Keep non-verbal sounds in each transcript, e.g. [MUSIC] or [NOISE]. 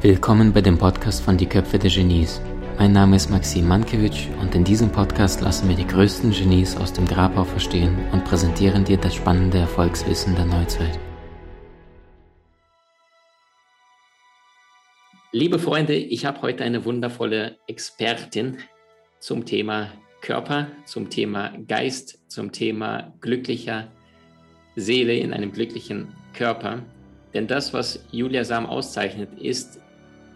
Willkommen bei dem Podcast von Die Köpfe der Genies. Mein Name ist Maxim Mankewitsch und in diesem Podcast lassen wir die größten Genies aus dem Grabau verstehen und präsentieren dir das spannende Erfolgswissen der Neuzeit. Liebe Freunde, ich habe heute eine wundervolle Expertin zum Thema Körper, zum Thema Geist, zum Thema glücklicher Seele in einem glücklichen Körper. Denn das, was Julia Sam auszeichnet, ist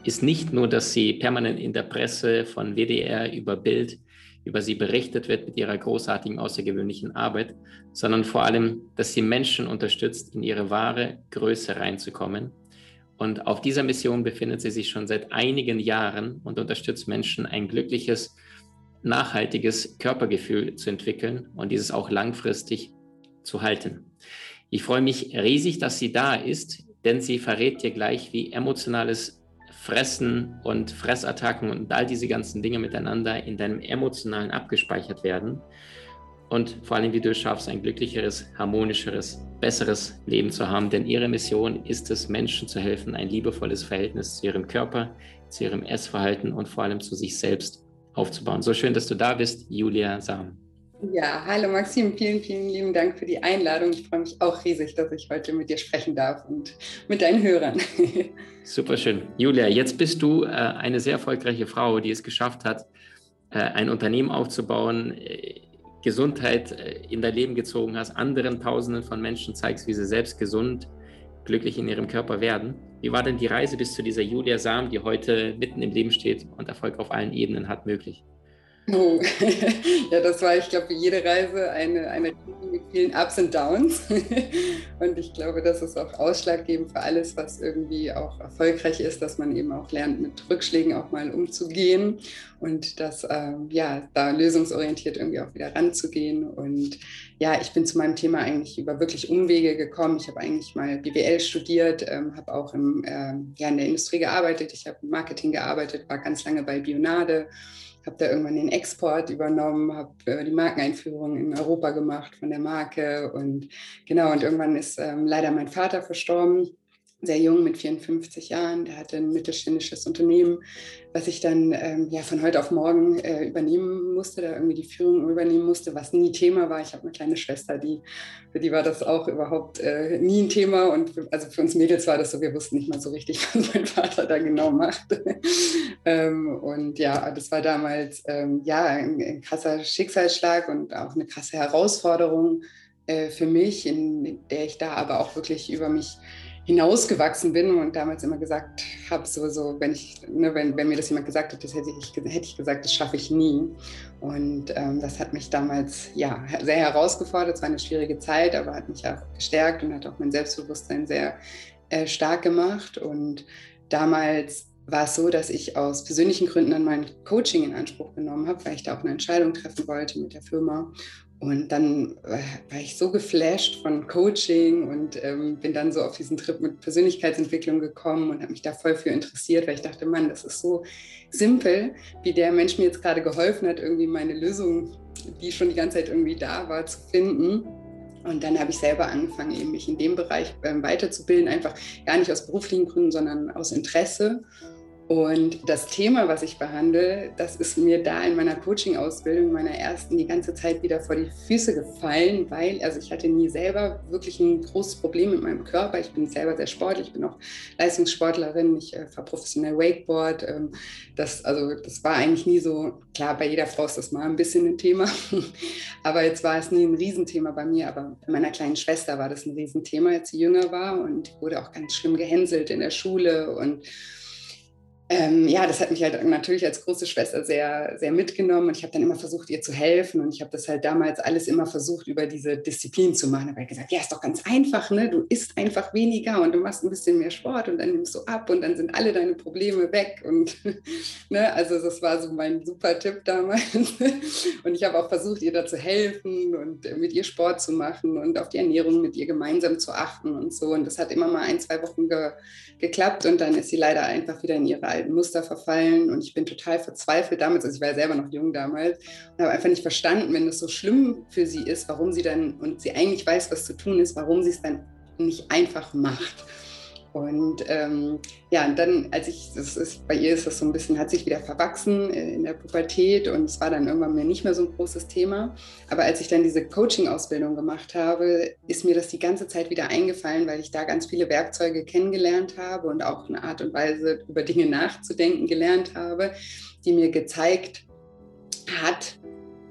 ist nicht nur, dass sie permanent in der Presse von WDR über Bild über sie berichtet wird mit ihrer großartigen, außergewöhnlichen Arbeit, sondern vor allem, dass sie Menschen unterstützt, in ihre wahre Größe reinzukommen. Und auf dieser Mission befindet sie sich schon seit einigen Jahren und unterstützt Menschen, ein glückliches, nachhaltiges Körpergefühl zu entwickeln und dieses auch langfristig zu halten. Ich freue mich riesig, dass sie da ist, denn sie verrät dir gleich, wie emotionales Fressen und Fressattacken und all diese ganzen Dinge miteinander in deinem emotionalen abgespeichert werden. Und vor allem, wie du es schaffst, ein glücklicheres, harmonischeres, besseres Leben zu haben. Denn ihre Mission ist es, Menschen zu helfen, ein liebevolles Verhältnis zu ihrem Körper, zu ihrem Essverhalten und vor allem zu sich selbst aufzubauen. So schön, dass du da bist, Julia Sam. Ja, hallo Maxim, vielen, vielen lieben Dank für die Einladung. Ich freue mich auch riesig, dass ich heute mit dir sprechen darf und mit deinen Hörern. [LAUGHS] Super schön. Julia, jetzt bist du äh, eine sehr erfolgreiche Frau, die es geschafft hat, äh, ein Unternehmen aufzubauen, äh, Gesundheit äh, in dein Leben gezogen hast, anderen Tausenden von Menschen zeigst, wie sie selbst gesund, glücklich in ihrem Körper werden. Wie war denn die Reise bis zu dieser Julia Sam, die heute mitten im Leben steht und Erfolg auf allen Ebenen hat, möglich? [LAUGHS] Ja, das war, ich glaube, wie jede Reise eine, eine mit vielen Ups und Downs. [LAUGHS] und ich glaube, das ist auch ausschlaggebend für alles, was irgendwie auch erfolgreich ist, dass man eben auch lernt, mit Rückschlägen auch mal umzugehen und das, ähm, ja, da lösungsorientiert irgendwie auch wieder ranzugehen. Und ja, ich bin zu meinem Thema eigentlich über wirklich Umwege gekommen. Ich habe eigentlich mal BWL studiert, ähm, habe auch im, ähm, ja, in der Industrie gearbeitet. Ich habe im Marketing gearbeitet, war ganz lange bei Bionade habe da irgendwann den Export übernommen, habe äh, die Markeneinführung in Europa gemacht von der Marke und genau, und irgendwann ist ähm, leider mein Vater verstorben sehr jung mit 54 Jahren. Der hatte ein mittelständisches Unternehmen, was ich dann ähm, ja, von heute auf morgen äh, übernehmen musste, da irgendwie die Führung übernehmen musste, was nie Thema war. Ich habe eine kleine Schwester, die, für die war das auch überhaupt äh, nie ein Thema. Und für, also für uns Mädels war das so, wir wussten nicht mal so richtig, [LAUGHS] was mein Vater da genau macht. [LAUGHS] ähm, und ja, das war damals ähm, ja, ein, ein krasser Schicksalsschlag und auch eine krasse Herausforderung äh, für mich, in der ich da aber auch wirklich über mich hinausgewachsen bin und damals immer gesagt habe, so, so wenn, ich, ne, wenn, wenn mir das jemand gesagt hätte, hätte ich, hätte ich gesagt, das schaffe ich nie. Und ähm, das hat mich damals ja, sehr herausgefordert. Es war eine schwierige Zeit, aber hat mich auch gestärkt und hat auch mein Selbstbewusstsein sehr äh, stark gemacht. Und damals war es so, dass ich aus persönlichen Gründen dann mein Coaching in Anspruch genommen habe, weil ich da auch eine Entscheidung treffen wollte mit der Firma. Und dann war ich so geflasht von Coaching und ähm, bin dann so auf diesen Trip mit Persönlichkeitsentwicklung gekommen und habe mich da voll für interessiert, weil ich dachte, Mann, das ist so simpel, wie der Mensch mir jetzt gerade geholfen hat, irgendwie meine Lösung, die schon die ganze Zeit irgendwie da war, zu finden. Und dann habe ich selber angefangen, eben mich in dem Bereich ähm, weiterzubilden, einfach gar nicht aus beruflichen Gründen, sondern aus Interesse. Und das Thema, was ich behandle, das ist mir da in meiner Coaching-Ausbildung, meiner ersten, die ganze Zeit wieder vor die Füße gefallen, weil, also ich hatte nie selber wirklich ein großes Problem mit meinem Körper. Ich bin selber sehr sportlich, ich bin auch Leistungssportlerin, ich äh, fahre professionell Wakeboard. Ähm, das, also das war eigentlich nie so, klar, bei jeder Frau ist das mal ein bisschen ein Thema, [LAUGHS] aber jetzt war es nie ein Riesenthema bei mir, aber bei meiner kleinen Schwester war das ein Riesenthema, als sie jünger war und wurde auch ganz schlimm gehänselt in der Schule und ähm, ja, das hat mich halt natürlich als große Schwester sehr, sehr mitgenommen und ich habe dann immer versucht, ihr zu helfen und ich habe das halt damals alles immer versucht, über diese Disziplin zu machen. Da habe ich gesagt, ja, ist doch ganz einfach, ne? Du isst einfach weniger und du machst ein bisschen mehr Sport und dann nimmst du ab und dann sind alle deine Probleme weg und [LAUGHS] ne, also das war so mein super Tipp damals [LAUGHS] und ich habe auch versucht, ihr da zu helfen und mit ihr Sport zu machen und auf die Ernährung mit ihr gemeinsam zu achten und so und das hat immer mal ein, zwei Wochen ge geklappt und dann ist sie leider einfach wieder in ihre alten Muster verfallen und ich bin total verzweifelt damals, also ich war ja selber noch jung damals und habe einfach nicht verstanden, wenn es so schlimm für sie ist, warum sie dann, und sie eigentlich weiß, was zu tun ist, warum sie es dann nicht einfach macht. Und ähm, ja, und dann, als ich, das ist, bei ihr ist das so ein bisschen, hat sich wieder verwachsen äh, in der Pubertät und es war dann irgendwann mir nicht mehr so ein großes Thema. Aber als ich dann diese Coaching-Ausbildung gemacht habe, ist mir das die ganze Zeit wieder eingefallen, weil ich da ganz viele Werkzeuge kennengelernt habe und auch eine Art und Weise über Dinge nachzudenken gelernt habe, die mir gezeigt hat,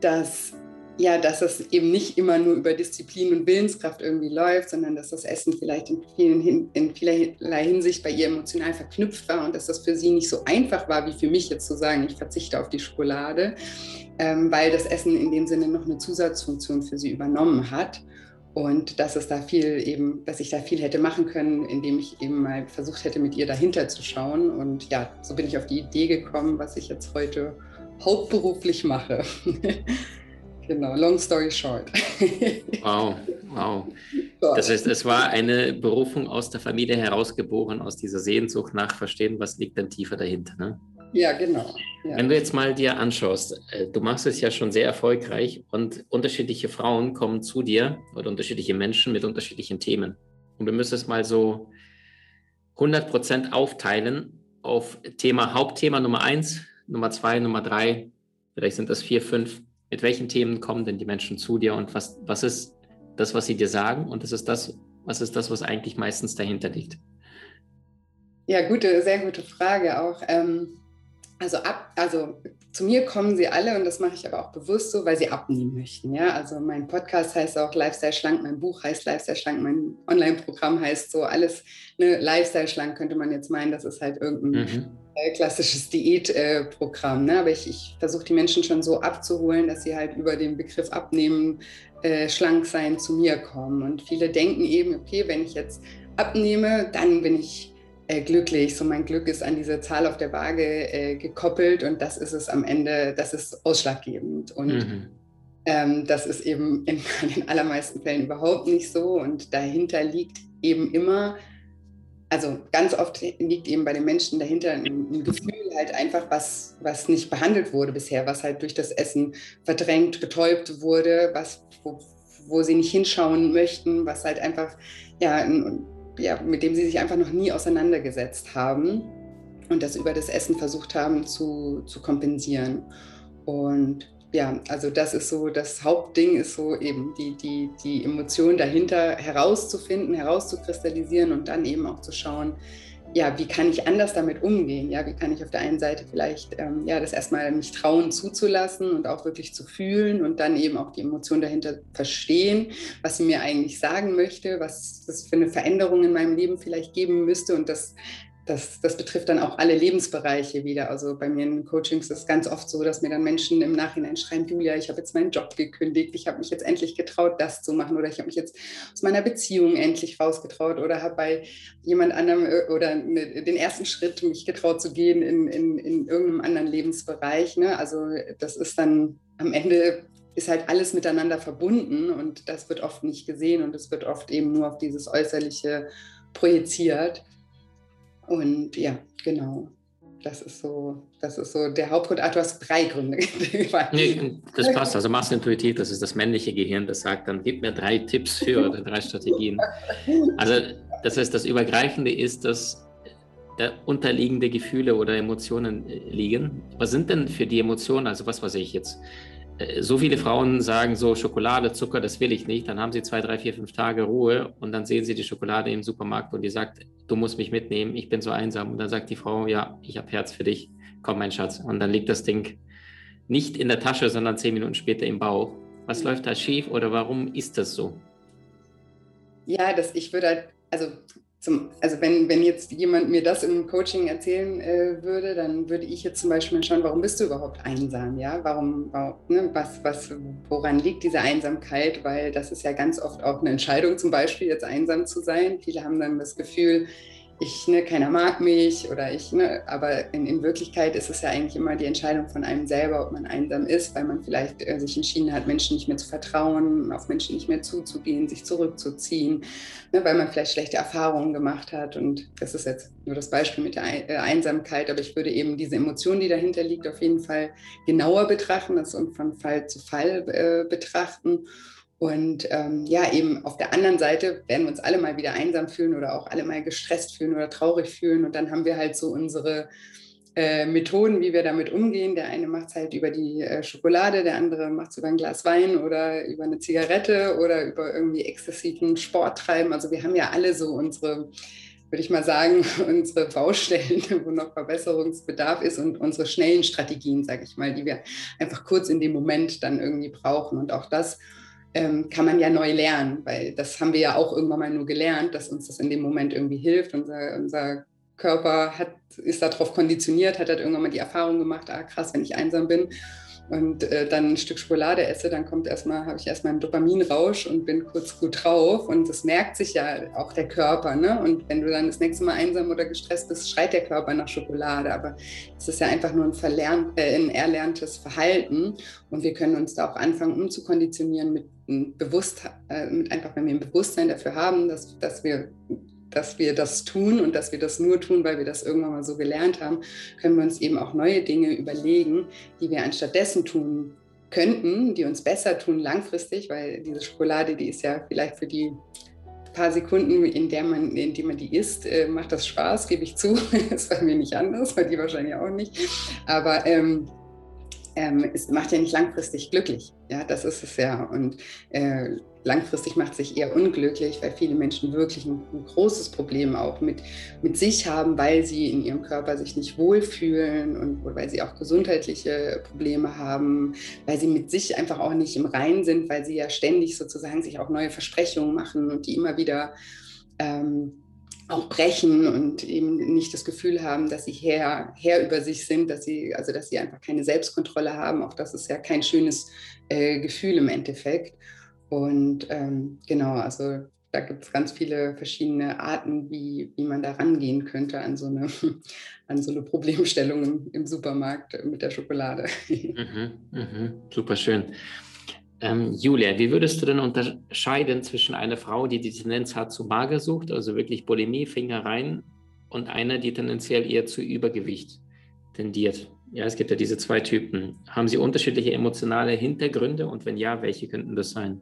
dass ja, dass es eben nicht immer nur über Disziplin und Willenskraft irgendwie läuft, sondern dass das Essen vielleicht in, vielen, in vielerlei Hinsicht bei ihr emotional verknüpft war und dass das für sie nicht so einfach war, wie für mich jetzt zu sagen, ich verzichte auf die Schokolade, ähm, weil das Essen in dem Sinne noch eine Zusatzfunktion für sie übernommen hat. Und dass es da viel eben, dass ich da viel hätte machen können, indem ich eben mal versucht hätte, mit ihr dahinter zu schauen. Und ja, so bin ich auf die Idee gekommen, was ich jetzt heute hauptberuflich mache. [LAUGHS] Genau, long story short. [LAUGHS] Wow, wow. Das heißt, es war eine Berufung aus der Familie herausgeboren, aus dieser Sehnsucht nach Verstehen, was liegt dann tiefer dahinter. Ne? Ja, genau. Ja. Wenn du jetzt mal dir anschaust, äh, du machst es ja schon sehr erfolgreich und unterschiedliche Frauen kommen zu dir oder unterschiedliche Menschen mit unterschiedlichen Themen. Und du müsstest mal so 100 Prozent aufteilen auf Thema, Hauptthema Nummer eins, Nummer zwei, Nummer drei, vielleicht sind das vier, fünf mit welchen Themen kommen denn die Menschen zu dir und was, was ist das, was sie dir sagen und das ist das, was ist das, was eigentlich meistens dahinter liegt? Ja, gute, sehr gute Frage auch. Ähm, also ab, also zu mir kommen sie alle und das mache ich aber auch bewusst so, weil sie abnehmen möchten. Ja, also mein Podcast heißt auch Lifestyle Schlank, mein Buch heißt Lifestyle Schlank, mein Online-Programm heißt so alles. Ne, Lifestyle Schlank könnte man jetzt meinen, das ist halt irgendein mhm. Äh, klassisches Diätprogramm. Ne? Aber ich, ich versuche die Menschen schon so abzuholen, dass sie halt über den Begriff Abnehmen, äh, schlank sein zu mir kommen. Und viele denken eben, okay, wenn ich jetzt abnehme, dann bin ich äh, glücklich. So mein Glück ist an diese Zahl auf der Waage äh, gekoppelt und das ist es am Ende, das ist ausschlaggebend. Und mhm. ähm, das ist eben in, [LAUGHS] in den allermeisten Fällen überhaupt nicht so. Und dahinter liegt eben immer, also ganz oft liegt eben bei den Menschen dahinter ein, Gefühl halt einfach, was, was nicht behandelt wurde bisher, was halt durch das Essen verdrängt, betäubt wurde, was, wo, wo sie nicht hinschauen möchten, was halt einfach ja, ja, mit dem sie sich einfach noch nie auseinandergesetzt haben und das über das Essen versucht haben zu, zu kompensieren. Und ja, also das ist so, das Hauptding ist so eben die, die, die Emotion dahinter herauszufinden, herauszukristallisieren und dann eben auch zu schauen, ja, wie kann ich anders damit umgehen? Ja, wie kann ich auf der einen Seite vielleicht ähm, ja, das erstmal mich trauen zuzulassen und auch wirklich zu fühlen und dann eben auch die Emotion dahinter verstehen, was sie mir eigentlich sagen möchte, was das für eine Veränderung in meinem Leben vielleicht geben müsste und das das, das betrifft dann auch alle Lebensbereiche wieder. Also bei mir in Coachings ist es ganz oft so, dass mir dann Menschen im Nachhinein schreiben, Julia, ich habe jetzt meinen Job gekündigt, ich habe mich jetzt endlich getraut, das zu machen oder ich habe mich jetzt aus meiner Beziehung endlich rausgetraut oder habe bei jemand anderem äh, oder ne, den ersten Schritt mich getraut zu gehen in, in, in irgendeinem anderen Lebensbereich. Ne? Also das ist dann am Ende ist halt alles miteinander verbunden und das wird oft nicht gesehen und es wird oft eben nur auf dieses Äußerliche projiziert. Und ja, genau. Das ist so, das ist so der Hauptgrund. Ah, du hast drei Gründe. [LAUGHS] nee, das passt. Also machst intuitiv, das ist das männliche Gehirn, das sagt dann, gib mir drei Tipps für [LAUGHS] oder drei Strategien. Also das heißt, das Übergreifende ist, dass da unterliegende Gefühle oder Emotionen äh, liegen. Was sind denn für die Emotionen, also was weiß ich jetzt, so viele Frauen sagen so, Schokolade, Zucker, das will ich nicht. Dann haben sie zwei, drei, vier, fünf Tage Ruhe und dann sehen sie die Schokolade im Supermarkt und die sagt, du musst mich mitnehmen, ich bin so einsam. Und dann sagt die Frau, ja, ich habe Herz für dich, komm mein Schatz. Und dann liegt das Ding nicht in der Tasche, sondern zehn Minuten später im Bauch. Was läuft da schief oder warum ist das so? Ja, das, ich würde halt, also zum, also wenn, wenn jetzt jemand mir das im Coaching erzählen äh, würde, dann würde ich jetzt zum Beispiel schauen, warum bist du überhaupt einsam? Ja, warum, warum ne, was, was, woran liegt diese Einsamkeit? Weil das ist ja ganz oft auch eine Entscheidung, zum Beispiel jetzt einsam zu sein. Viele haben dann das Gefühl, ich, ne, keiner mag mich oder ich, ne, aber in, in, Wirklichkeit ist es ja eigentlich immer die Entscheidung von einem selber, ob man einsam ist, weil man vielleicht äh, sich entschieden hat, Menschen nicht mehr zu vertrauen, auf Menschen nicht mehr zuzugehen, sich zurückzuziehen, ne, weil man vielleicht schlechte Erfahrungen gemacht hat. Und das ist jetzt nur das Beispiel mit der äh, Einsamkeit, aber ich würde eben diese Emotion, die dahinter liegt, auf jeden Fall genauer betrachten, das und von Fall zu Fall äh, betrachten und ähm, ja, eben auf der anderen Seite werden wir uns alle mal wieder einsam fühlen oder auch alle mal gestresst fühlen oder traurig fühlen. Und dann haben wir halt so unsere äh, Methoden, wie wir damit umgehen. Der eine macht es halt über die äh, Schokolade, der andere macht es über ein Glas Wein oder über eine Zigarette oder über irgendwie exzessiven Sport treiben. Also wir haben ja alle so unsere, würde ich mal sagen, [LAUGHS] unsere Baustellen, [LAUGHS] wo noch Verbesserungsbedarf ist und unsere schnellen Strategien, sage ich mal, die wir einfach kurz in dem Moment dann irgendwie brauchen. Und auch das ähm, kann man ja neu lernen, weil das haben wir ja auch irgendwann mal nur gelernt, dass uns das in dem Moment irgendwie hilft. Unser, unser Körper hat, ist darauf konditioniert, hat halt irgendwann mal die Erfahrung gemacht, ah krass, wenn ich einsam bin und äh, dann ein Stück Schokolade esse, dann kommt erstmal, habe ich erstmal einen Dopaminrausch und bin kurz gut drauf. Und das merkt sich ja auch der Körper. Ne? Und wenn du dann das nächste Mal einsam oder gestresst bist, schreit der Körper nach Schokolade. Aber es ist ja einfach nur ein, verlernt, äh, ein erlerntes Verhalten. Und wir können uns da auch anfangen, umzukonditionieren mit, bewusst, äh, einfach, wenn wir ein Bewusstsein dafür haben, dass, dass wir dass wir das tun und dass wir das nur tun, weil wir das irgendwann mal so gelernt haben, können wir uns eben auch neue Dinge überlegen, die wir anstattdessen tun könnten, die uns besser tun langfristig, weil diese Schokolade, die ist ja vielleicht für die paar Sekunden, in der man, in denen man die isst, äh, macht das Spaß, gebe ich zu. [LAUGHS] das war mir nicht anders, bei die wahrscheinlich auch nicht. Aber ähm, ähm, es macht ja nicht langfristig glücklich. Ja, das ist es ja. Und äh, langfristig macht sich eher unglücklich, weil viele Menschen wirklich ein, ein, großes Problem auch mit, mit sich haben, weil sie in ihrem Körper sich nicht wohlfühlen und weil sie auch gesundheitliche Probleme haben, weil sie mit sich einfach auch nicht im Reinen sind, weil sie ja ständig sozusagen sich auch neue Versprechungen machen und die immer wieder ähm, auch brechen und eben nicht das Gefühl haben, dass sie Herr, Herr über sich sind, dass sie, also dass sie einfach keine Selbstkontrolle haben. Auch das ist ja kein schönes äh, Gefühl im Endeffekt. Und ähm, genau, also da gibt es ganz viele verschiedene Arten, wie, wie man da rangehen könnte an so eine, [LAUGHS] an so eine Problemstellung im, Supermarkt mit der Schokolade. [LAUGHS] Mhm, mh, super schön. Ähm, Julia, wie würdest du denn unterscheiden zwischen einer Frau, die die Tendenz hat zu Magersucht, also wirklich Bulimie, Finger rein, und einer, die tendenziell eher zu Übergewicht tendiert? Ja, es gibt ja diese zwei Typen. Haben sie unterschiedliche emotionale Hintergründe und wenn ja, welche könnten das sein?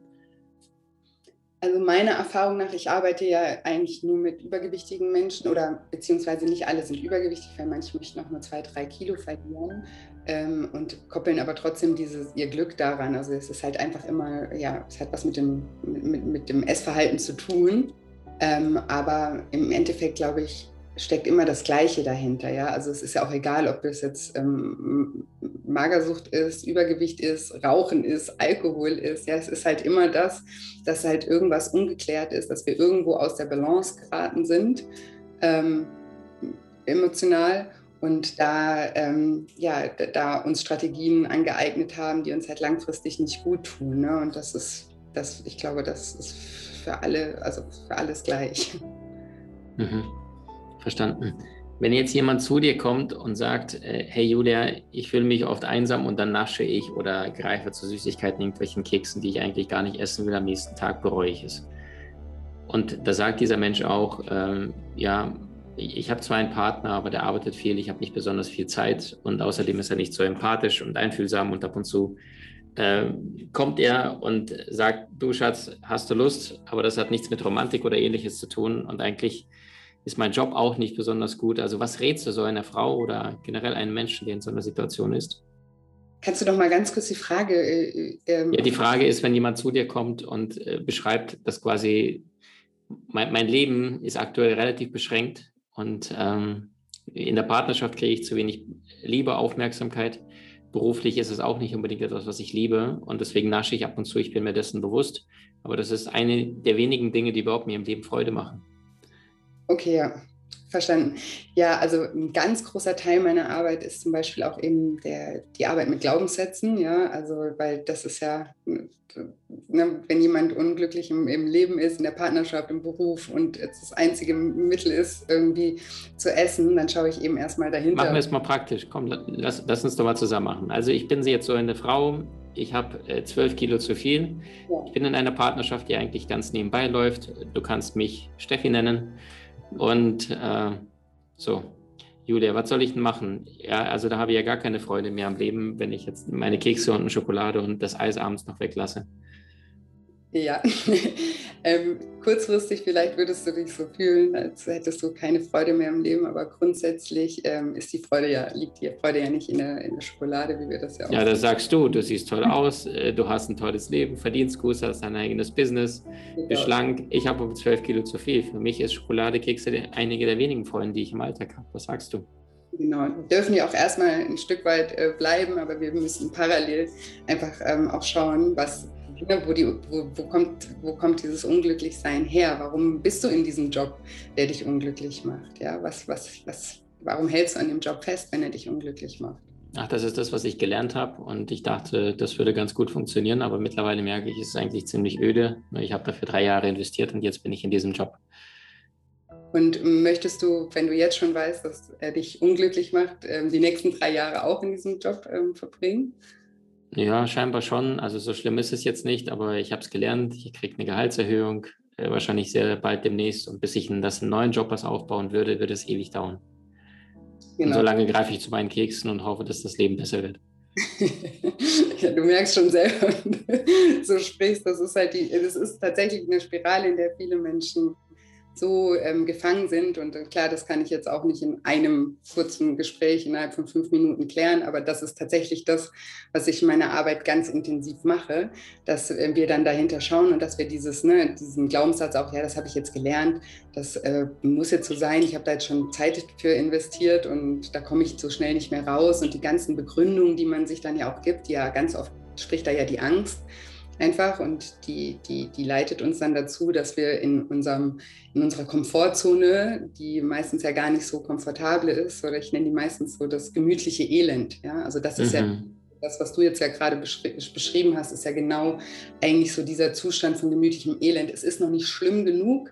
Also meiner Erfahrung nach, ich arbeite ja eigentlich nur mit übergewichtigen Menschen oder beziehungsweise nicht alle sind übergewichtig, weil manche möchten auch nur zwei, drei Kilo verlieren ähm, und koppeln aber trotzdem dieses, ihr Glück daran. Also es ist halt einfach immer, ja, es hat was mit dem, mit, mit dem Essverhalten zu tun. Ähm, aber im Endeffekt glaube ich, steckt immer das Gleiche dahinter. Ja? Also es ist ja auch egal, ob es jetzt ähm, Magersucht ist, Übergewicht ist, Rauchen ist, Alkohol ist. Ja, es ist halt immer das, dass halt irgendwas ungeklärt ist, dass wir irgendwo aus der Balance geraten sind, ähm, emotional. Und da, ähm, ja, da uns Strategien angeeignet haben, die uns halt langfristig nicht gut tun. Ne? Und das ist, das, ich glaube, das ist für alle, also für alles gleich. Mhm. Verstanden. Wenn jetzt jemand zu dir kommt und sagt, äh, hey Julia, ich fühle mich oft einsam und dann nasche ich oder greife zu Süßigkeiten, irgendwelchen Keksen, die ich eigentlich gar nicht essen will, am nächsten Tag bereue ich es. Und da sagt dieser Mensch auch, ähm, ja, ich habe zwar einen Partner, aber der arbeitet viel, ich habe nicht besonders viel Zeit und außerdem ist er nicht so empathisch und einfühlsam und ab und zu äh, kommt er und sagt, du Schatz, hast du Lust, aber das hat nichts mit Romantik oder ähnliches zu tun und eigentlich ist mein Job auch nicht besonders gut. Also was rätst du so einer Frau oder generell einem Menschen, der in so einer Situation ist? Kannst du doch mal ganz kurz die Frage. Äh, ähm ja, die Frage ist, wenn jemand zu dir kommt und äh, beschreibt, dass quasi mein, mein, Leben ist aktuell relativ beschränkt und ähm, in der Partnerschaft kriege ich zu wenig Liebe, Aufmerksamkeit. Beruflich ist es auch nicht unbedingt etwas, was ich liebe und deswegen nasche ich ab und zu. Ich bin mir dessen bewusst. Aber das ist eine der wenigen Dinge, die überhaupt mir im Leben Freude machen. Okay, ja. Verstanden. Ja, also ein ganz großer Teil meiner Arbeit ist zum Beispiel auch eben der, die Arbeit mit Glaubenssätzen, ja, also weil das ist ja, ne, wenn jemand unglücklich im, im, Leben ist, in der Partnerschaft, im Beruf und jetzt das einzige Mittel ist, irgendwie zu essen, dann schaue ich eben erstmal dahinter. Machen wir es mal praktisch. Komm, lass, lass uns doch mal zusammen machen. Also ich bin jetzt so eine Frau, ich habe äh, zwölf Kilo zu viel. Ja. Ich bin in einer Partnerschaft, die eigentlich ganz nebenbei läuft. Du kannst mich Steffi nennen. Und äh, so, Julia, was soll ich denn machen? Ja, also da habe ich ja gar keine Freude mehr am Leben, wenn ich jetzt meine Kekse und Schokolade und das Eis abends noch weglasse. Ja, [LAUGHS] ähm, kurzfristig vielleicht würdest du dich so fühlen, als hättest du keine Freude mehr im Leben, aber grundsätzlich ähm, ist die Freude ja, liegt die Freude ja nicht in der, in der Schokolade, wie wir das ja auch Ja, das sagst du, du siehst toll aus, äh, du hast ein tolles Leben, verdienst gut, hast dein eigenes Business, genau. bist schlank. Ich habe um 12 Kilo zu viel. Für mich ist Schokoladekekse einige der wenigen Freunde, die ich im Alltag habe. Was sagst du? Genau, wir dürfen ja auch erstmal ein Stück weit äh, bleiben, aber wir müssen parallel einfach ähm, auch schauen, was, Ne, wo, die, wo, wo, kommt, wo kommt dieses Unglücklichsein her? Warum bist du in diesem Job, der dich unglücklich macht? Ja, was, was, was, warum hältst du an dem Job fest, wenn er dich unglücklich macht? Ach, das ist das, was ich gelernt habe und ich dachte, das würde ganz gut funktionieren, aber mittlerweile merke ich, es ist eigentlich ziemlich öde. Ich habe dafür drei Jahre investiert und jetzt bin ich in diesem Job. Und möchtest du, wenn du jetzt schon weißt, dass er dich unglücklich macht, ähm, die nächsten drei Jahre auch in diesem Job ähm, verbringen? Ja, scheinbar schon. Also so schlimm ist es jetzt nicht, aber ich habe es gelernt. Ich kriege eine Gehaltserhöhung, äh, wahrscheinlich sehr bald demnächst. Und bis ich das einen neuen Job was aufbauen würde, wird es ewig dauern. Genau. Und solange greife ich zu meinen Keksen und hoffe, dass das Leben besser wird. [LAUGHS] ja, du merkst schon selber, [LAUGHS] wenn du so sprichst, das ist halt die, das ist tatsächlich eine Spirale, in der viele Menschen so ähm, gefangen sind. Und äh, klar, das kann ich jetzt auch nicht in einem kurzen Gespräch innerhalb von fünf Minuten klären, aber das ist tatsächlich das, was ich in meiner Arbeit ganz intensiv mache, dass äh, wir dann dahinter schauen und dass wir dieses, ne, diesen Glaubenssatz auch, ja, das habe ich jetzt gelernt, das äh, muss jetzt so sein, ich habe da jetzt schon Zeit für investiert und da komme ich so schnell nicht mehr raus. Und die ganzen Begründungen, die man sich dann ja auch gibt, ja ganz oft spricht da ja die Angst einfach und die, die, die leitet uns dann dazu, dass wir in, unserem, in unserer Komfortzone, die meistens ja gar nicht so komfortabel ist, oder ich nenne die meistens so das gemütliche Elend. Ja? Also das ist mhm. ja das, was du jetzt ja gerade beschri beschrieben hast, ist ja genau eigentlich so dieser Zustand von gemütlichem Elend. Es ist noch nicht schlimm genug,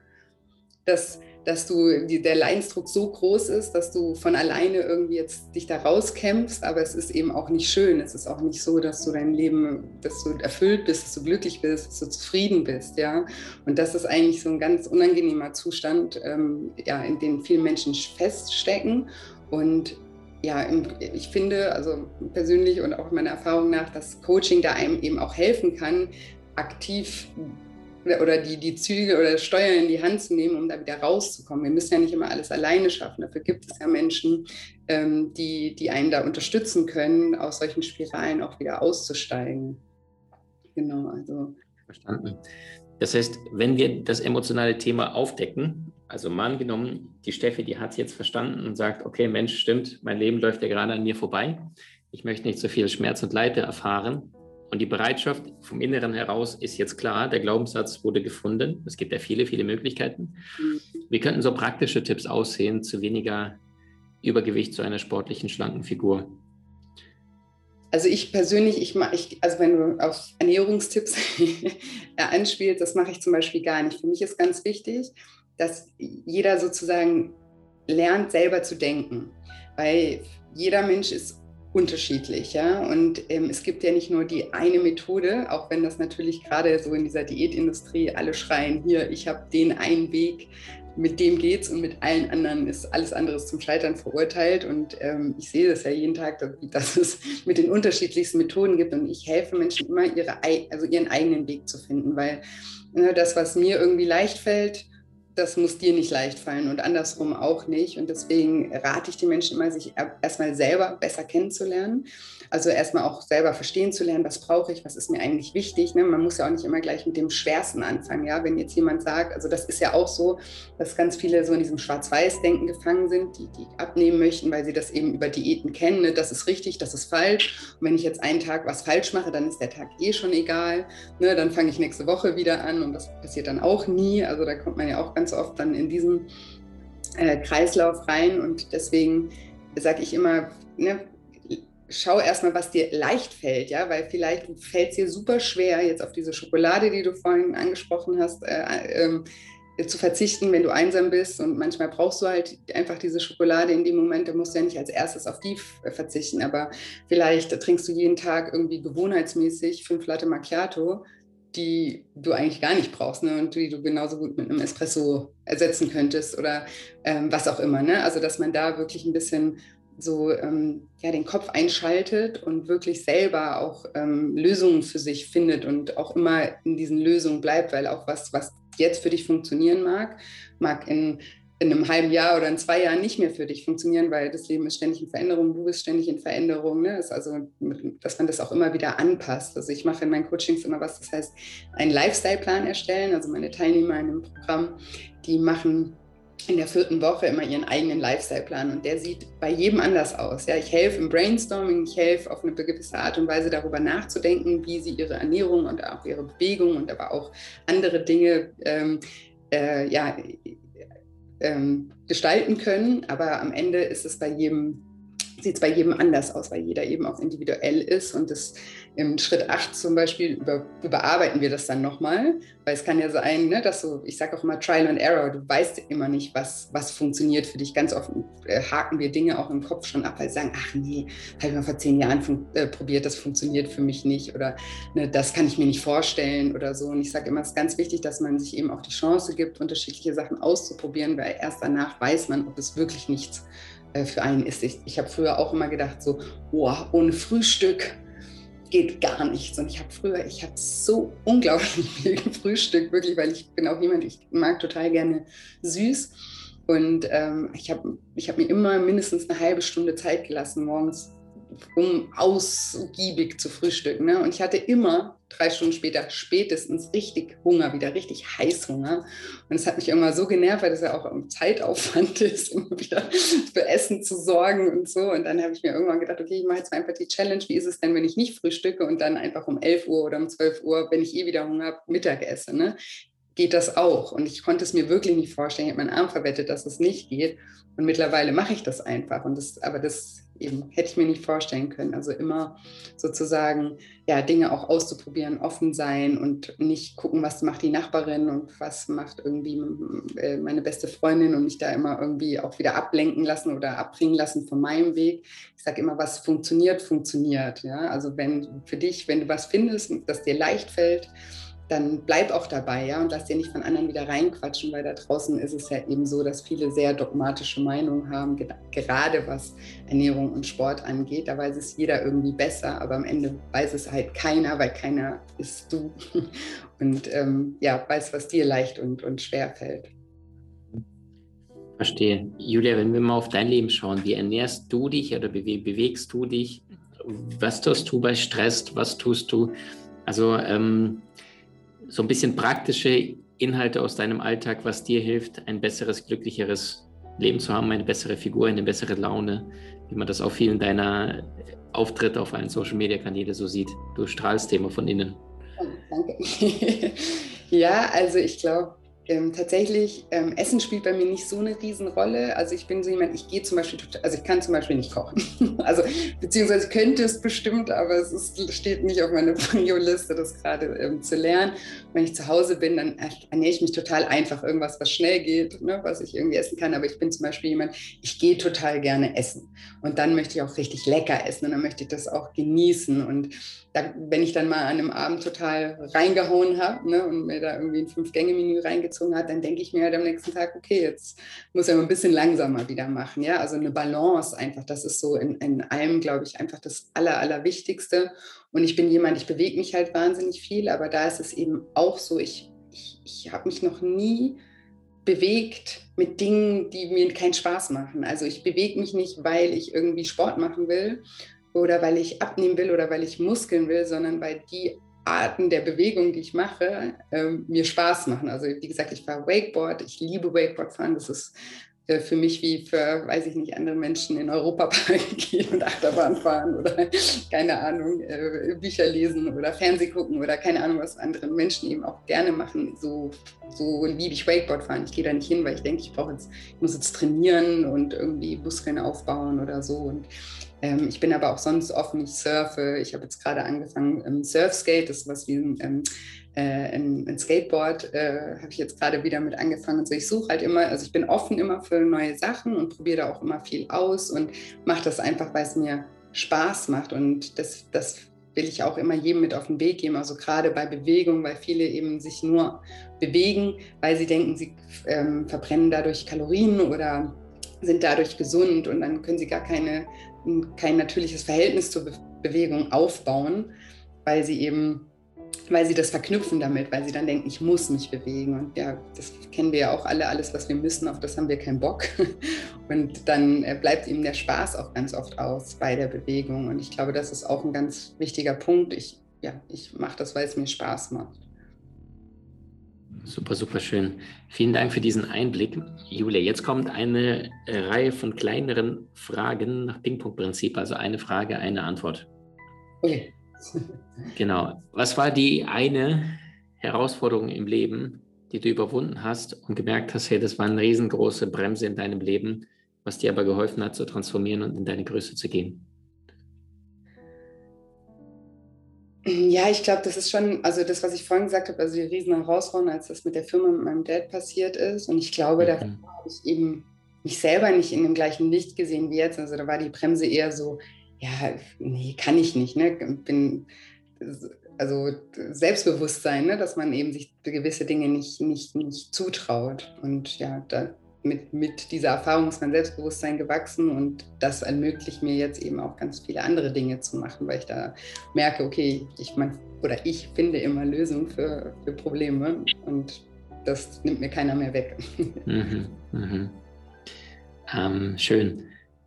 dass dass du die, der Leidensdruck so groß ist, dass du von alleine irgendwie jetzt dich da rauskämpfst, aber es ist eben auch nicht schön. Es ist auch nicht so, dass du dein Leben, dass du erfüllt bist, dass du glücklich bist, dass du zufrieden bist, ja. Und das ist eigentlich so ein ganz unangenehmer Zustand, ähm, ja, in dem viele Menschen feststecken. Und ja, ich finde, also persönlich und auch meiner Erfahrung nach, dass Coaching da einem eben auch helfen kann, aktiv oder die, die Züge oder Steuer in die Hand zu nehmen, um da wieder rauszukommen. Wir müssen ja nicht immer alles alleine schaffen. Dafür gibt es ja Menschen, ähm, die, die einen da unterstützen können, aus solchen Spiralen auch wieder auszusteigen. Genau, also. Verstanden. Das heißt, wenn wir das emotionale Thema aufdecken, also mal angenommen, die Steffi, die hat es jetzt verstanden und sagt, okay, Mensch, stimmt, mein Leben läuft ja gerade an mir vorbei. Ich möchte nicht so viel Schmerz und Leid erfahren. Und die Bereitschaft vom Inneren heraus ist jetzt klar, der Glaubenssatz wurde gefunden. Es gibt ja viele, viele Möglichkeiten. Wie könnten so praktische Tipps aussehen zu weniger Übergewicht, zu einer sportlichen, schlanken Figur? Also ich persönlich, ich, ich also wenn du auf Ernährungstipps [LAUGHS] anspielst, das mache ich zum Beispiel gar nicht. Für mich ist ganz wichtig, dass jeder sozusagen lernt, selber zu denken. Weil jeder Mensch ist unterschiedlich, ja. Und ähm, es gibt ja nicht nur die eine Methode, auch wenn das natürlich gerade so in dieser Diätindustrie alle schreien, hier, ich habe den einen Weg, mit dem geht's und mit allen anderen ist alles andere zum Scheitern verurteilt. Und ähm, ich sehe das ja jeden Tag, dass, dass, es mit den unterschiedlichsten Methoden gibt. Und ich helfe Menschen immer, ihre, also ihren eigenen Weg zu finden, weil ne, das, was mir irgendwie leicht fällt, das muss dir nicht leicht fallen und andersrum auch nicht. Und deswegen rate ich den Menschen immer, sich erstmal selber besser kennenzulernen. Also erstmal auch selber verstehen zu lernen, was brauche ich, was ist mir eigentlich wichtig. Ne? Man muss ja auch nicht immer gleich mit dem Schwersten anfangen. Ja? Wenn jetzt jemand sagt, also das ist ja auch so, dass ganz viele so in diesem Schwarz-Weiß-Denken gefangen sind, die, die abnehmen möchten, weil sie das eben über Diäten kennen. Ne? Das ist richtig, das ist falsch. Und wenn ich jetzt einen Tag was falsch mache, dann ist der Tag eh schon egal. Ne? Dann fange ich nächste Woche wieder an und das passiert dann auch nie. Also da kommt man ja auch ganz oft dann in diesen äh, Kreislauf rein und deswegen sage ich immer, ne, schau erstmal, was dir leicht fällt, ja, weil vielleicht fällt es dir super schwer, jetzt auf diese Schokolade, die du vorhin angesprochen hast, äh, ähm, zu verzichten, wenn du einsam bist. Und manchmal brauchst du halt einfach diese Schokolade in dem Moment. Da musst du ja nicht als erstes auf die verzichten. Aber vielleicht trinkst du jeden Tag irgendwie gewohnheitsmäßig fünf Latte Macchiato, die du eigentlich gar nicht brauchst ne? und die du genauso gut mit einem Espresso ersetzen könntest oder ähm, was auch immer. Ne? Also, dass man da wirklich ein bisschen so ähm, ja, den Kopf einschaltet und wirklich selber auch ähm, Lösungen für sich findet und auch immer in diesen Lösungen bleibt, weil auch was, was jetzt für dich funktionieren mag, mag in, in einem halben Jahr oder in zwei Jahren nicht mehr für dich funktionieren, weil das Leben ist ständig in Veränderung, du bist ständig in Veränderung. Ne? also, dass man das auch immer wieder anpasst. Also ich mache in meinen Coachings immer was, das heißt, einen Lifestyle-Plan erstellen. Also meine Teilnehmer in einem Programm, die machen in der vierten Woche immer ihren eigenen Lifestyle-Plan und der sieht bei jedem anders aus. Ja, ich helfe im Brainstorming, ich helfe auf eine gewisse Art und Weise darüber nachzudenken, wie sie ihre Ernährung und auch ihre Bewegung und aber auch andere Dinge ähm, äh, ja, ähm, gestalten können. Aber am Ende ist es bei jedem sieht es bei jedem anders aus, weil jeder eben auch individuell ist. Und das im Schritt 8 zum Beispiel über, überarbeiten wir das dann nochmal, weil es kann ja sein, ne, dass du, ich sage auch immer Trial and Error, du weißt immer nicht, was, was funktioniert für dich. Ganz oft äh, haken wir Dinge auch im Kopf schon ab, weil sie sagen, ach nee, habe ich mal vor zehn Jahren äh, probiert, das funktioniert für mich nicht oder ne, das kann ich mir nicht vorstellen oder so. Und ich sage immer, es ist ganz wichtig, dass man sich eben auch die Chance gibt, unterschiedliche Sachen auszuprobieren, weil erst danach weiß man, ob es wirklich nichts äh, für einen ist. Ich, ich habe früher auch immer gedacht, so, oh, ohne Frühstück geht gar nichts. Und ich habe früher, ich habe so unglaublich [LAUGHS] viel gefrühstückt, wirklich, weil ich bin auch jemand, ich mag total gerne süß. Und ähm, ich habe ich hab mir immer mindestens eine halbe Stunde Zeit gelassen morgens, um ausgiebig zu frühstücken. Ne? Und ich hatte immer drei Stunden später spätestens richtig Hunger, wieder richtig Heißhunger. Und es hat mich immer so genervt, weil das ja auch ein Zeitaufwand [LAUGHS] ist, immer wieder für Essen zu sorgen und so. Und dann habe ich mir irgendwann gedacht, okay, ich mache jetzt einfach die Challenge. Wie ist es denn, wenn ich nicht frühstücke und dann einfach um 11 Uhr oder um 12 Uhr, wenn ich eh wieder Hunger habe, Mittag esse? Ne? Geht das auch? Und ich konnte es mir wirklich nicht vorstellen. Ich habe meinen Arm verwettet, dass es nicht geht. Und mittlerweile mache ich das einfach. Und das, aber das eben hätte ich mir nicht vorstellen können. Also immer sozusagen ja Dinge auch auszuprobieren, offen sein und nicht gucken, was macht die Nachbarin und was macht irgendwie äh, meine beste Freundin und mich da immer irgendwie auch wieder ablenken lassen oder abbringen lassen von meinem Weg. Ich sage immer, was funktioniert, funktioniert. Ja, also wenn für dich, wenn du was findest, das dir leicht fällt, dann bleib auch dabei, ja, und lass dir nicht von anderen wieder reinquatschen, weil da draußen ist es ja eben so, dass viele sehr dogmatische Meinungen haben, gerade was Ernährung und Sport angeht. Da weiß es jeder irgendwie besser, aber am Ende weiß es halt keiner, weil keiner ist du [LAUGHS] und ähm, ja, weiß, was dir leicht und, und schwer fällt. Verstehe. Julia, wenn wir mal auf dein Leben schauen, wie ernährst du dich oder wie bewegst du dich? Was tust du bei Stress? Was tust du? Also ähm, so ein bisschen praktische Inhalte aus deinem Alltag, was dir hilft, ein besseres, glücklicheres Leben zu haben, eine bessere Figur, eine bessere Laune, wie man das auf vielen deiner Auftritte auf allen Social Media Kanälen so sieht. Du strahlst Thema von innen. Oh, danke. [LAUGHS] ja, also ich glaube, ähm, tatsächlich, ähm, Essen spielt bei mir nicht so eine Riesenrolle. Also ich bin so jemand, ich gehe zum Beispiel, also ich kann zum Beispiel nicht kochen. [LAUGHS] also beziehungsweise könnte es bestimmt, aber es ist, steht nicht auf meiner [LAUGHS] Prio-Liste, das gerade ähm, zu lernen. Wenn ich zu Hause bin, dann ernähre ich mich total einfach, irgendwas, was schnell geht, ne, was ich irgendwie essen kann. Aber ich bin zum Beispiel jemand, ich gehe total gerne essen. Und dann möchte ich auch richtig lecker essen und dann möchte ich das auch genießen. Und da, wenn ich dann mal an einem Abend total reingehauen habe ne, und mir da irgendwie ein Fünf-Gänge-Menü reingezogen hat, dann denke ich mir halt am nächsten Tag, okay, jetzt muss ich ein bisschen langsamer wieder machen. Ja? Also eine Balance einfach, das ist so in, in allem, glaube ich, einfach das Aller, Allerwichtigste. Und ich bin jemand, ich bewege mich halt wahnsinnig viel, aber da ist es eben auch so, ich, ich, ich habe mich noch nie bewegt mit Dingen, die mir keinen Spaß machen. Also ich bewege mich nicht, weil ich irgendwie Sport machen will, oder weil ich abnehmen will oder weil ich Muskeln will, sondern weil die Arten der Bewegung, die ich mache, äh, mir Spaß machen. Also wie gesagt, ich fahre Wakeboard, ich liebe Wakeboard fahren, das ist äh, für mich wie für, weiß ich nicht, andere Menschen in Europapark [LAUGHS] gehen und Achterbahn fahren oder keine Ahnung, äh, Bücher lesen oder Fernseh gucken oder keine Ahnung, was andere Menschen eben auch gerne machen. So, so liebe ich Wakeboard fahren. Ich gehe da nicht hin, weil ich denke, ich brauche jetzt, ich muss jetzt trainieren und irgendwie Muskeln aufbauen oder so. Und ähm, ich bin aber auch sonst offen, ich surfe. Ich habe jetzt gerade angefangen, ähm, Surfskate, das ist was wie ein ähm, äh, ein, ein, Skateboard äh, habe ich jetzt gerade wieder mit angefangen. Also ich suche halt immer, also ich bin offen immer für neue Sachen und probiere da auch immer viel aus und mache das einfach, weil es mir Spaß macht. Und das, das will ich auch immer jedem mit auf den Weg geben. Also gerade bei Bewegung, weil viele eben sich nur bewegen, weil sie denken, sie ähm, verbrennen dadurch Kalorien oder sind dadurch gesund und dann können sie gar keine, kein natürliches Verhältnis zur Be Bewegung aufbauen, weil sie eben weil sie das verknüpfen damit, weil sie dann denken, ich muss mich bewegen. Und ja, das kennen wir ja auch alle, alles, was wir müssen, auf das haben wir keinen Bock. [LAUGHS] Und dann äh, bleibt ihm der Spaß auch ganz oft aus bei der Bewegung. Und ich glaube, das ist auch ein ganz wichtiger Punkt. Ich, ja, ich mache das, weil es mir Spaß macht. Super, super schön. Vielen Dank für diesen Einblick. Julia, jetzt kommt eine Reihe von kleineren Fragen nach Ping-Pong-Prinzip, also eine Frage, eine Antwort. Okay. [LAUGHS] Genau. Was war die eine Herausforderung im Leben, die du überwunden hast und gemerkt hast, hey, das war eine riesengroße Bremse in deinem Leben, was dir aber geholfen hat, zu transformieren und in deine Größe zu gehen? Ja, ich glaube, das ist schon, also das, was ich vorhin gesagt habe, also die riesen Herausforderung, als das mit der Firma mit meinem Dad passiert ist. Und ich glaube, mhm. da habe ich eben mich selber nicht in dem gleichen Licht gesehen wie jetzt. Also da war die Bremse eher so, ja, nee, kann ich nicht. Ne? Bin, also Selbstbewusstsein, ne? dass man eben sich gewisse Dinge nicht, nicht, nicht zutraut. Und ja, da, mit, mit dieser Erfahrung ist mein Selbstbewusstsein gewachsen und das ermöglicht mir jetzt eben auch ganz viele andere Dinge zu machen, weil ich da merke, okay, ich mein, oder ich finde immer Lösungen für, für Probleme und das nimmt mir keiner mehr weg. [LAUGHS] Mhm, mhm. Ähm, schön.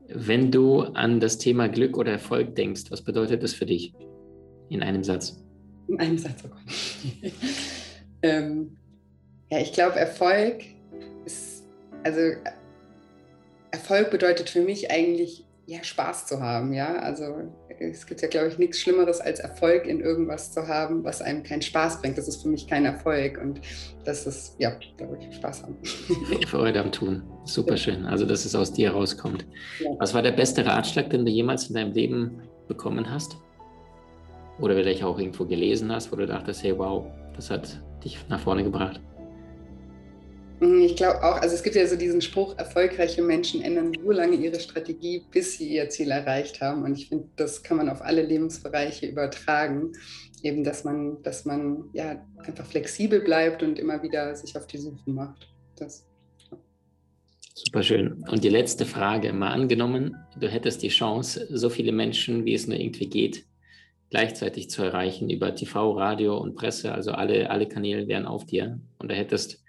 Wenn du an das Thema Glück oder Erfolg denkst, was bedeutet das für dich? In einem Satz. In einem Satz, oh Gott. [LAUGHS] ähm, ja, ich glaube, Erfolg also Erfolg bedeutet für mich eigentlich ja, Spaß zu haben, ja. Also es gibt ja, glaube ich, nichts Schlimmeres als Erfolg in irgendwas zu haben, was einem keinen Spaß bringt. Das ist für mich kein Erfolg und das ist, ja, da würde ich Spaß haben. Freude am Tun. Super schön. Also, dass es aus dir rauskommt. Ja. Was war der beste Ratschlag, den du jemals in deinem Leben bekommen hast? Oder vielleicht auch irgendwo gelesen hast, wo du dachtest, hey, wow, das hat dich nach vorne gebracht? Mhm, ich glaube auch, also es gibt ja so diesen Spruch, erfolgreiche Menschen ändern so lange ihre Strategie, bis sie ihr Ziel erreicht haben. Und ich finde, das kann man auf alle Lebensbereiche übertragen. Eben, dass man, dass man ja einfach flexibel bleibt und immer wieder sich auf die Suche macht. Das. Super schön. Und die letzte Frage, mal angenommen, du hättest die Chance, so viele Menschen, wie es nur irgendwie geht, gleichzeitig zu erreichen über TV, Radio und Presse, also alle, alle Kanäle wären auf dir und du hättest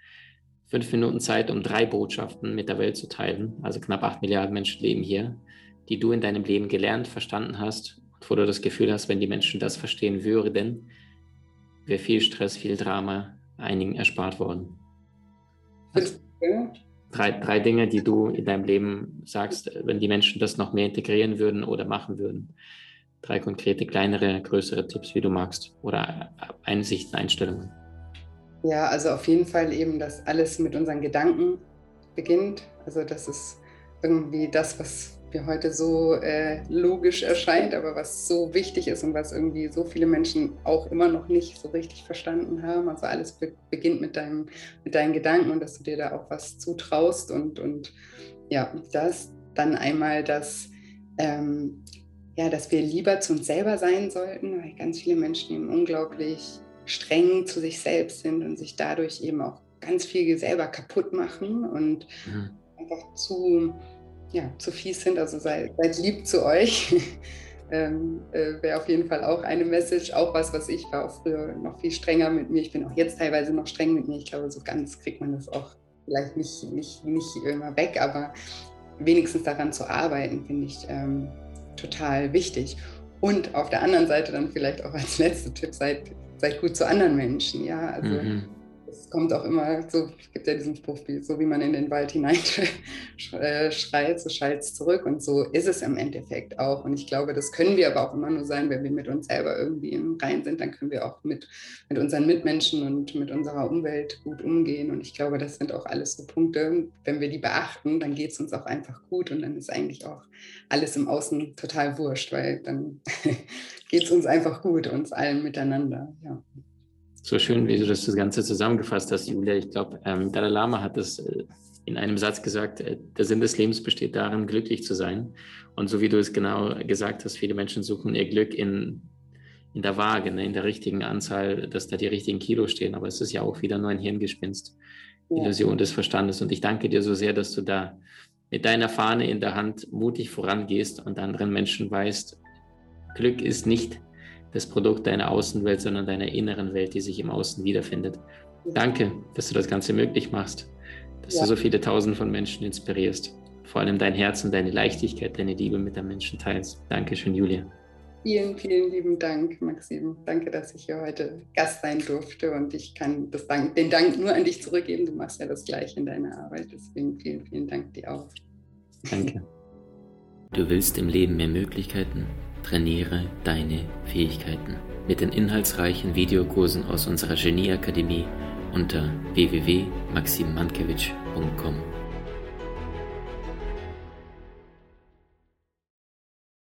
fünf Minuten Zeit, um drei Botschaften mit der Welt zu teilen. Also knapp acht Milliarden Menschen leben hier, die du in deinem Leben gelernt, verstanden hast und wo du das Gefühl hast, wenn die Menschen das verstehen würden, wäre viel Stress, viel Drama einigen erspart worden. Also, drei, drei Dinge, die du in deinem Leben sagst, wenn die Menschen das noch mehr integrieren würden oder machen würden. Drei konkrete, kleinere, größere Tipps, wie du magst, oder Einsichten, Einstellungen. Ja, also auf jeden Fall eben, dass alles mit unseren Gedanken beginnt. Also das ist irgendwie das, was mir heute so äh, logisch erscheint, aber was so wichtig ist und was irgendwie so viele Menschen auch immer noch nicht so richtig verstanden haben. Also alles be beginnt mit, deinem, mit deinen Gedanken und dass du dir da auch was zutraust und, und ja, das dann einmal das, ähm, ja, dass wir lieber zu uns selber sein sollten, weil ganz viele Menschen eben unglaublich streng zu sich selbst sind und sich dadurch eben auch ganz viel selber kaputt machen und mhm. einfach zu, ja, zu fies sind. Also seid, seid lieb zu euch. [LAUGHS] ähm, äh, Wäre auf jeden Fall auch eine Message. Auch was, was ich war auch früher noch viel strenger mit mir. Ich bin auch jetzt teilweise noch streng mit mir. Ich glaube, so ganz kriegt man das auch vielleicht nicht, nicht, nicht immer weg, aber wenigstens daran zu arbeiten, finde ich ähm, total wichtig. Und auf der anderen Seite dann vielleicht auch als letzter Tipp, seid seid gut zu anderen Menschen, ja. Also mhm. Es kommt auch immer, so gibt ja diesen Spruch, wie, so wie man in den Wald hineinschreit, [LAUGHS] äh, so schallt es zurück. Und so ist es im Endeffekt auch. Und ich glaube, das können wir aber auch immer nur sein, wenn wir mit uns selber irgendwie im Rein sind. Dann können wir auch mit, mit unseren Mitmenschen und mit unserer Umwelt gut umgehen. Und ich glaube, das sind auch alles so Punkte. Wenn wir die beachten, dann geht es uns auch einfach gut. Und dann ist eigentlich auch alles im Außen total wurscht, weil dann [LAUGHS] geht es uns einfach gut, uns allen miteinander. Ja so schön, wie du das, das Ganze zusammengefasst hast, Julia. Ich glaube, ähm, Dalai Lama hat das äh, in einem Satz gesagt, äh, der Sinn des Lebens besteht darin, glücklich zu sein. Und so wie du es genau gesagt hast, viele Menschen suchen ihr Glück in, in der Waage, ne, in der richtigen Anzahl, dass da die richtigen Kilo stehen. Aber es ist ja auch wieder nur ein Hirngespinst, ja. Illusion des Verstandes. Und ich danke dir so sehr, dass du da mit deiner Fahne in der Hand mutig vorangehst und anderen Menschen weißt, Glück ist nicht das Produkt deiner Außenwelt, sondern deiner inneren Welt, die sich im Außen wiederfindet. Danke, dass du das Ganze möglich machst, dass ja. du so viele Tausende von Menschen inspirierst. Vor allem dein Herz und deine Leichtigkeit, deine Liebe mit den Menschen teilst. Dankeschön, Julia. Vielen, vielen lieben Dank, Maxim. Danke, dass ich hier heute Gast sein durfte und ich kann Dank, den Dank nur an dich zurückgeben. Du machst ja das Gleiche in deiner Arbeit. Deswegen vielen, vielen Dank dir auch. Danke. [LAUGHS] Du willst im Leben mehr Möglichkeiten? Trainiere deine Fähigkeiten mit den inhaltsreichen Videokursen aus unserer Genieakademie unter www.maximmankiewicz.com.